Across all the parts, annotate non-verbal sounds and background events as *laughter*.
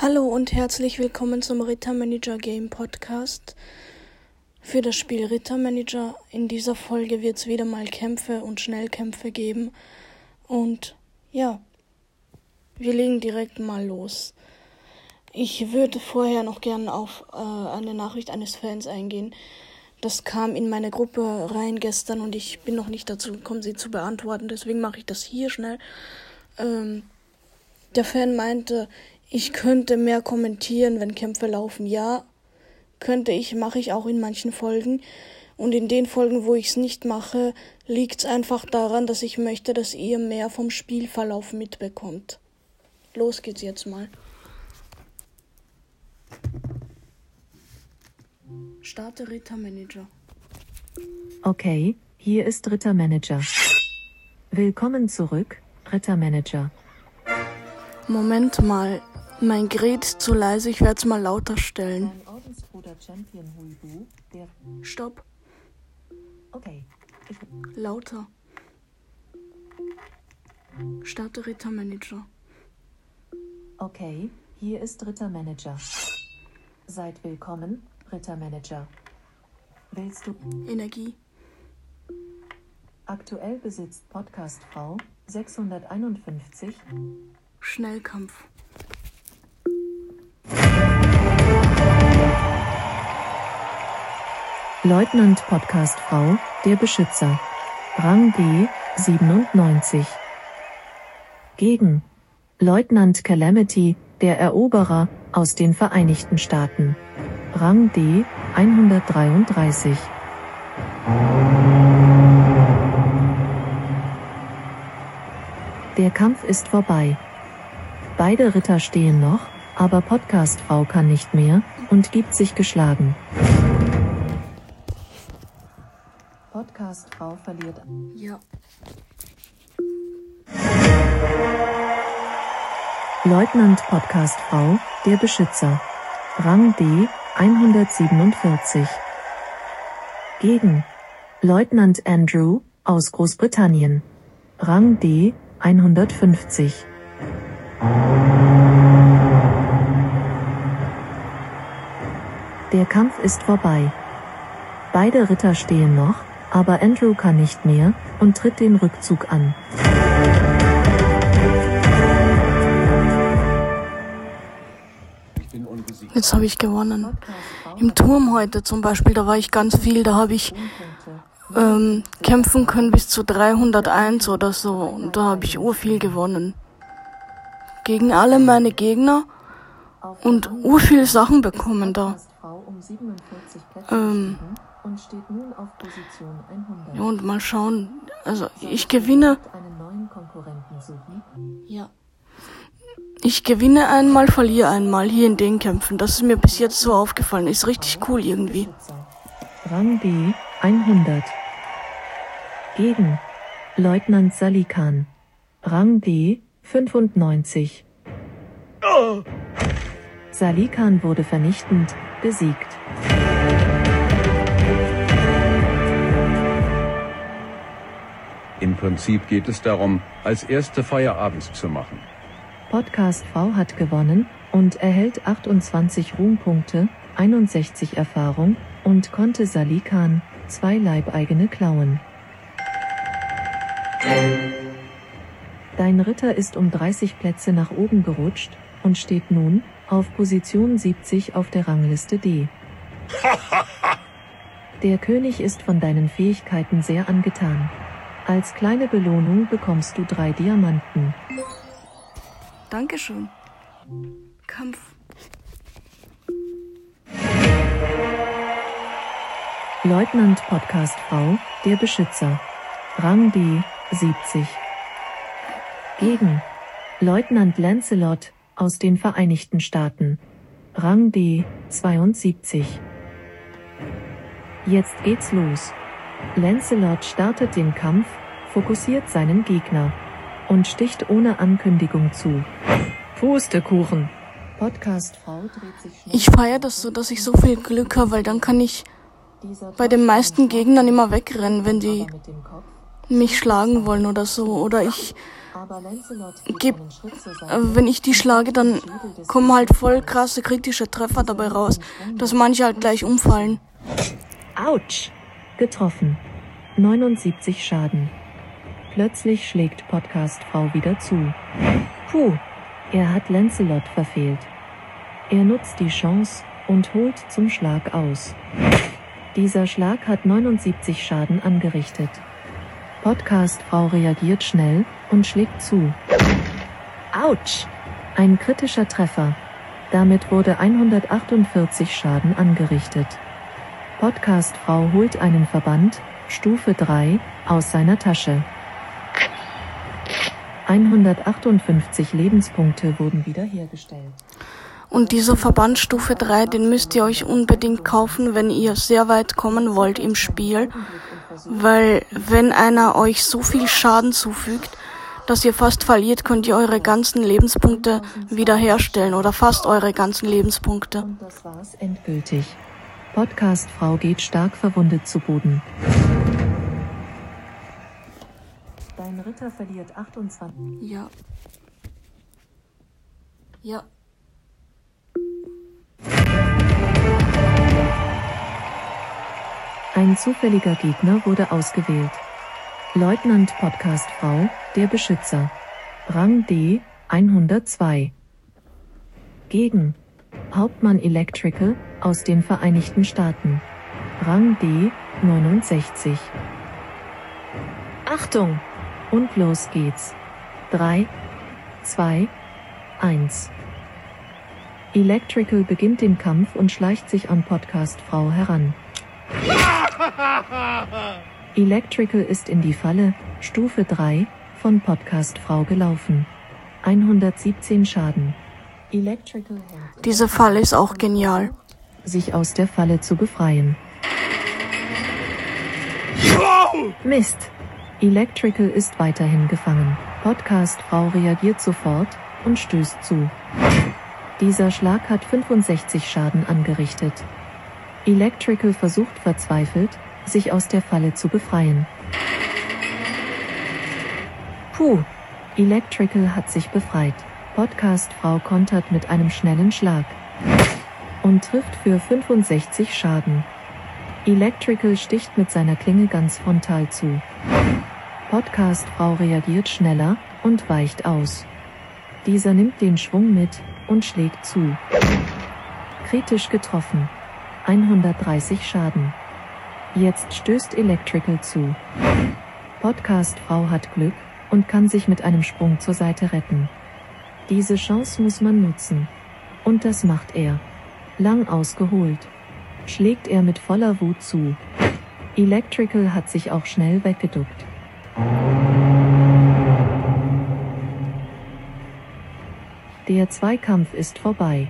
Hallo und herzlich willkommen zum Rittermanager Game Podcast. Für das Spiel Rittermanager in dieser Folge wird es wieder mal Kämpfe und Schnellkämpfe geben. Und ja, wir legen direkt mal los. Ich würde vorher noch gerne auf äh, eine Nachricht eines Fans eingehen. Das kam in meine Gruppe rein gestern und ich bin noch nicht dazu gekommen, sie zu beantworten. Deswegen mache ich das hier schnell. Ähm, der Fan meinte, ich könnte mehr kommentieren, wenn Kämpfe laufen. Ja, könnte ich, mache ich auch in manchen Folgen. Und in den Folgen, wo ich es nicht mache, liegt es einfach daran, dass ich möchte, dass ihr mehr vom Spielverlauf mitbekommt. Los geht's jetzt mal. Starte Rittermanager. Okay, hier ist Rittermanager. Willkommen zurück, Rittermanager. Moment mal, mein Gerät ist zu leise, ich werde es mal lauter stellen. Dein Ordensbruder Champion Huibu, der. Stopp, Okay. Ich, lauter. Starte Rittermanager. okay, hier ist Rittermanager. Seid willkommen, Rittermanager. Willst du. Energie. Aktuell besitzt Podcast V 651. Schnellkampf. Leutnant Podcast V, der Beschützer. Rang D, 97. Gegen Leutnant Calamity, der Eroberer, aus den Vereinigten Staaten. Rang D, 133. Der Kampf ist vorbei. Beide Ritter stehen noch, aber Podcast V kann nicht mehr und gibt sich geschlagen. V verliert. Ja. Leutnant Podcast V, der Beschützer. Rang D, 147. Gegen Leutnant Andrew, aus Großbritannien. Rang D, 150. Der Kampf ist vorbei. Beide Ritter stehen noch, aber Andrew kann nicht mehr und tritt den Rückzug an. Jetzt habe ich gewonnen. Im Turm heute zum Beispiel, da war ich ganz viel, da habe ich ähm, kämpfen können bis zu 301 oder so. Und da habe ich urviel gewonnen. Gegen alle meine Gegner und urviel Sachen bekommen da. Ähm, und steht nun auf Position 100. ja, und mal schauen. Also ich gewinne. Einen neuen Konkurrenten suchen. Ja. Ich gewinne einmal, verliere einmal hier in den Kämpfen. Das ist mir bis jetzt so aufgefallen. Ist richtig cool irgendwie. Rang B 100. Gegen Leutnant Salikan. Rang D 95. Salikan wurde vernichtend besiegt. Prinzip geht es darum, als erste Feierabend zu machen. Podcast V hat gewonnen und erhält 28 Ruhmpunkte, 61 Erfahrung und konnte Salikan zwei Leibeigene klauen. Dein Ritter ist um 30 Plätze nach oben gerutscht und steht nun auf Position 70 auf der Rangliste D. *laughs* Der König ist von deinen Fähigkeiten sehr angetan. Als kleine Belohnung bekommst du drei Diamanten. Dankeschön. Kampf. Leutnant Podcast V, der Beschützer. Rang D, 70. Gegen Leutnant Lancelot aus den Vereinigten Staaten. Rang D, 72. Jetzt geht's los. Lancelot startet den Kampf, fokussiert seinen Gegner und sticht ohne Ankündigung zu. Pustekuchen. Podcast V dreht sich. Ich feiere das so, dass ich so viel Glück habe, weil dann kann ich bei den meisten Gegnern immer wegrennen, wenn die mich schlagen wollen oder so. Oder ich geb, äh, wenn ich die schlage, dann kommen halt voll krasse kritische Treffer dabei raus, dass manche halt gleich umfallen. Autsch! Getroffen. 79 Schaden. Plötzlich schlägt Podcast-Frau wieder zu. Puh, er hat Lancelot verfehlt. Er nutzt die Chance und holt zum Schlag aus. Dieser Schlag hat 79 Schaden angerichtet. Podcast-Frau reagiert schnell und schlägt zu. Autsch! Ein kritischer Treffer. Damit wurde 148 Schaden angerichtet. Podcast-Frau holt einen Verband, Stufe 3, aus seiner Tasche. 158 Lebenspunkte wurden wiederhergestellt. Und dieser Verband Stufe 3, den müsst ihr euch unbedingt kaufen, wenn ihr sehr weit kommen wollt im Spiel. Weil wenn einer euch so viel Schaden zufügt, dass ihr fast verliert, könnt ihr eure ganzen Lebenspunkte wiederherstellen oder fast eure ganzen Lebenspunkte. Und das war's endgültig. Podcast-Frau geht stark verwundet zu Boden. Dein Ritter verliert 28. Ja. Ja. Ein zufälliger Gegner wurde ausgewählt. Leutnant Podcastfrau, der Beschützer. Rang D 102. Gegen Hauptmann Electrical aus den Vereinigten Staaten. Rang D 69. Achtung! Und los geht's. 3, 2, 1. Electrical beginnt den Kampf und schleicht sich an Podcastfrau heran. Electrical ist in die Falle, Stufe 3, von Podcastfrau gelaufen. 117 Schaden. Electrical Diese Falle ist auch genial. Sich aus der Falle zu befreien. Mist! Electrical ist weiterhin gefangen. Podcastfrau reagiert sofort und stößt zu. Dieser Schlag hat 65 Schaden angerichtet. Electrical versucht verzweifelt, sich aus der Falle zu befreien. Puh, Electrical hat sich befreit. Podcastfrau kontert mit einem schnellen Schlag und trifft für 65 Schaden. Electrical sticht mit seiner Klinge ganz frontal zu. Podcastfrau reagiert schneller und weicht aus. Dieser nimmt den Schwung mit und schlägt zu. Kritisch getroffen. 130 Schaden. Jetzt stößt Electrical zu. Podcastfrau hat Glück und kann sich mit einem Sprung zur Seite retten. Diese Chance muss man nutzen. Und das macht er. Lang ausgeholt. Schlägt er mit voller Wut zu. Electrical hat sich auch schnell weggeduckt. Der Zweikampf ist vorbei.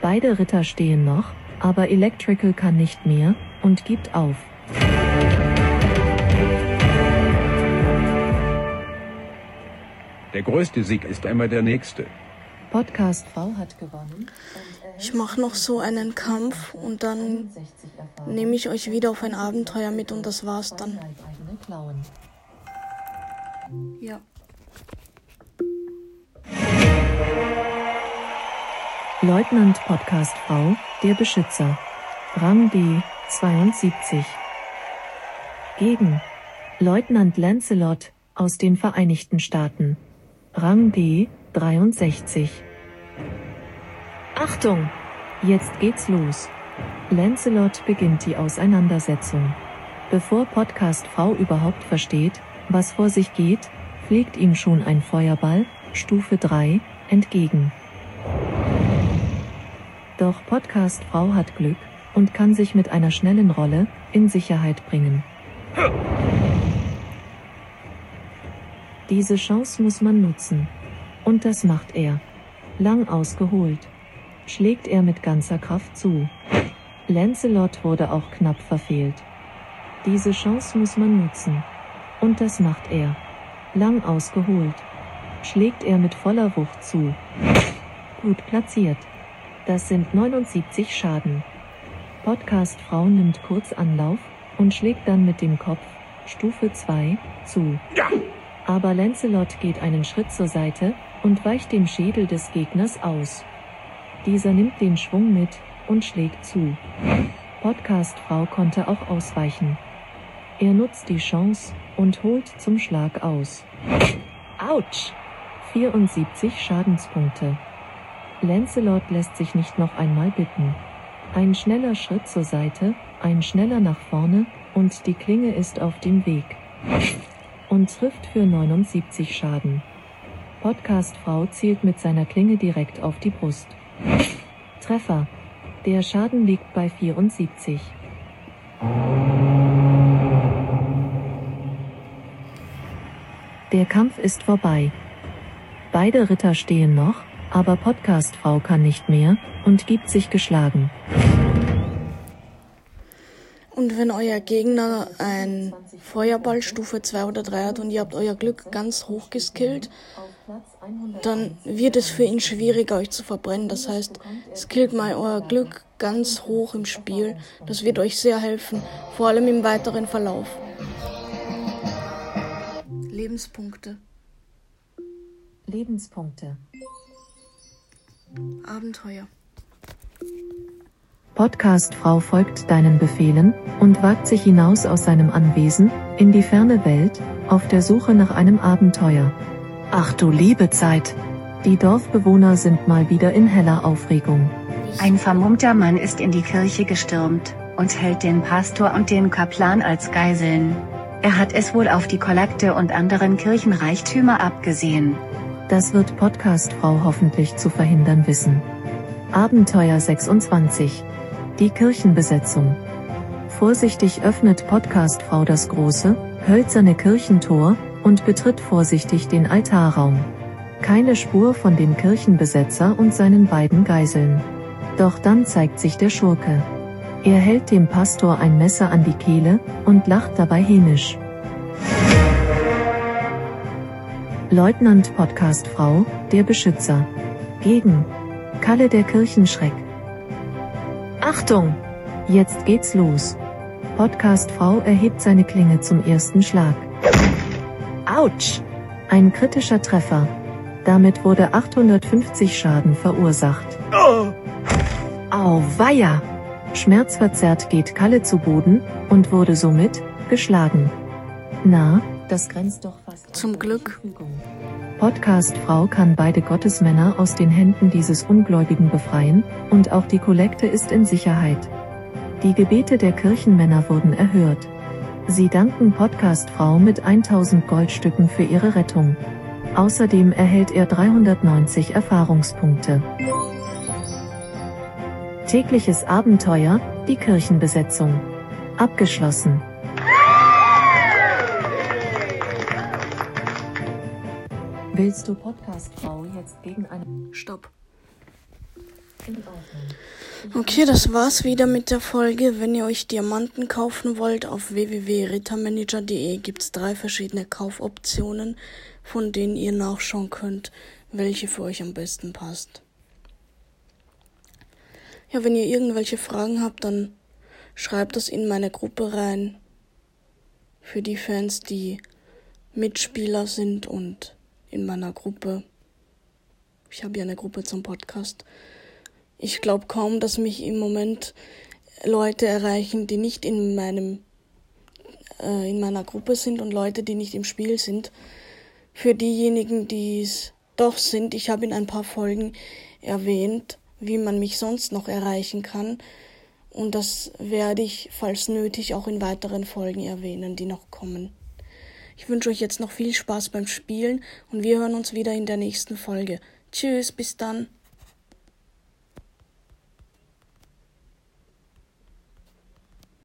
Beide Ritter stehen noch, aber Electrical kann nicht mehr und gibt auf. Der größte Sieg ist immer der nächste. Podcast V hat gewonnen. Ich mache noch so einen Kampf und dann 60 Erfahrung. nehme ich euch wieder auf ein Abenteuer mit und das war's dann. Ja. Leutnant Podcast V, der Beschützer. Rang D 72. Gegen Leutnant Lancelot aus den Vereinigten Staaten. Rang D 63. Achtung! Jetzt geht's los. Lancelot beginnt die Auseinandersetzung. Bevor Podcast V überhaupt versteht, was vor sich geht, fliegt ihm schon ein Feuerball, Stufe 3, entgegen. Doch Podcast Frau hat Glück und kann sich mit einer schnellen Rolle in Sicherheit bringen. Diese Chance muss man nutzen. Und das macht er. Lang ausgeholt. Schlägt er mit ganzer Kraft zu. Lancelot wurde auch knapp verfehlt. Diese Chance muss man nutzen. Und das macht er. Lang ausgeholt. Schlägt er mit voller Wucht zu. Gut platziert. Das sind 79 Schaden. Podcast Frau nimmt kurz Anlauf und schlägt dann mit dem Kopf Stufe 2, zu. Aber Lancelot geht einen Schritt zur Seite und weicht dem Schädel des Gegners aus. Dieser nimmt den Schwung mit und schlägt zu. Podcast-Frau konnte auch ausweichen. Er nutzt die Chance und holt zum Schlag aus. Autsch! 74 Schadenspunkte. Lancelot lässt sich nicht noch einmal bitten. Ein schneller Schritt zur Seite, ein schneller nach vorne, und die Klinge ist auf dem Weg. Und trifft für 79 Schaden. Podcast-Frau zielt mit seiner Klinge direkt auf die Brust. Treffer. Der Schaden liegt bei 74. Der Kampf ist vorbei. Beide Ritter stehen noch, aber Podcast-Frau kann nicht mehr und gibt sich geschlagen. Und wenn euer Gegner ein Feuerball Stufe 2 oder 3 hat und ihr habt euer Glück ganz hoch geskillt, dann wird es für ihn schwieriger, euch zu verbrennen. Das heißt, skillt mal euer Glück ganz hoch im Spiel. Das wird euch sehr helfen, vor allem im weiteren Verlauf. Lebenspunkte. Lebenspunkte. Abenteuer. Podcast-Frau folgt deinen Befehlen und wagt sich hinaus aus seinem Anwesen in die ferne Welt auf der Suche nach einem Abenteuer. Ach du liebe Zeit! Die Dorfbewohner sind mal wieder in heller Aufregung. Ein vermummter Mann ist in die Kirche gestürmt und hält den Pastor und den Kaplan als Geiseln. Er hat es wohl auf die Kollekte und anderen Kirchenreichtümer abgesehen. Das wird Podcast-Frau hoffentlich zu verhindern wissen. Abenteuer 26. Die Kirchenbesetzung. Vorsichtig öffnet Podcast-Frau das große, hölzerne Kirchentor und betritt vorsichtig den Altarraum. Keine Spur von dem Kirchenbesetzer und seinen beiden Geiseln. Doch dann zeigt sich der Schurke. Er hält dem Pastor ein Messer an die Kehle und lacht dabei hämisch. Leutnant Podcastfrau, der Beschützer. Gegen Kalle der Kirchenschreck. Achtung! Jetzt geht's los. Podcastfrau erhebt seine Klinge zum ersten Schlag. Autsch! Ein kritischer Treffer. Damit wurde 850 Schaden verursacht. Au weia! Schmerzverzerrt geht Kalle zu Boden und wurde somit geschlagen. Na, das grenzt doch fast. Zum Glück. Podcast-Frau kann beide Gottesmänner aus den Händen dieses Ungläubigen befreien, und auch die Kollekte ist in Sicherheit. Die Gebete der Kirchenmänner wurden erhört. Sie danken Podcast-Frau mit 1000 Goldstücken für ihre Rettung. Außerdem erhält er 390 Erfahrungspunkte. Tägliches Abenteuer, die Kirchenbesetzung. Abgeschlossen. Willst du Podcast-Frau jetzt gegen eine... Stopp. Okay, das war's wieder mit der Folge. Wenn ihr euch Diamanten kaufen wollt, auf www.rittermanager.de gibt's drei verschiedene Kaufoptionen, von denen ihr nachschauen könnt, welche für euch am besten passt. Ja, wenn ihr irgendwelche Fragen habt, dann schreibt das in meine Gruppe rein. Für die Fans, die Mitspieler sind und in meiner Gruppe. Ich habe ja eine Gruppe zum Podcast. Ich glaube kaum, dass mich im Moment Leute erreichen, die nicht in meinem äh, in meiner Gruppe sind und Leute, die nicht im Spiel sind. Für diejenigen, die es doch sind, ich habe in ein paar Folgen erwähnt, wie man mich sonst noch erreichen kann. Und das werde ich, falls nötig, auch in weiteren Folgen erwähnen, die noch kommen. Ich wünsche euch jetzt noch viel Spaß beim Spielen und wir hören uns wieder in der nächsten Folge. Tschüss, bis dann.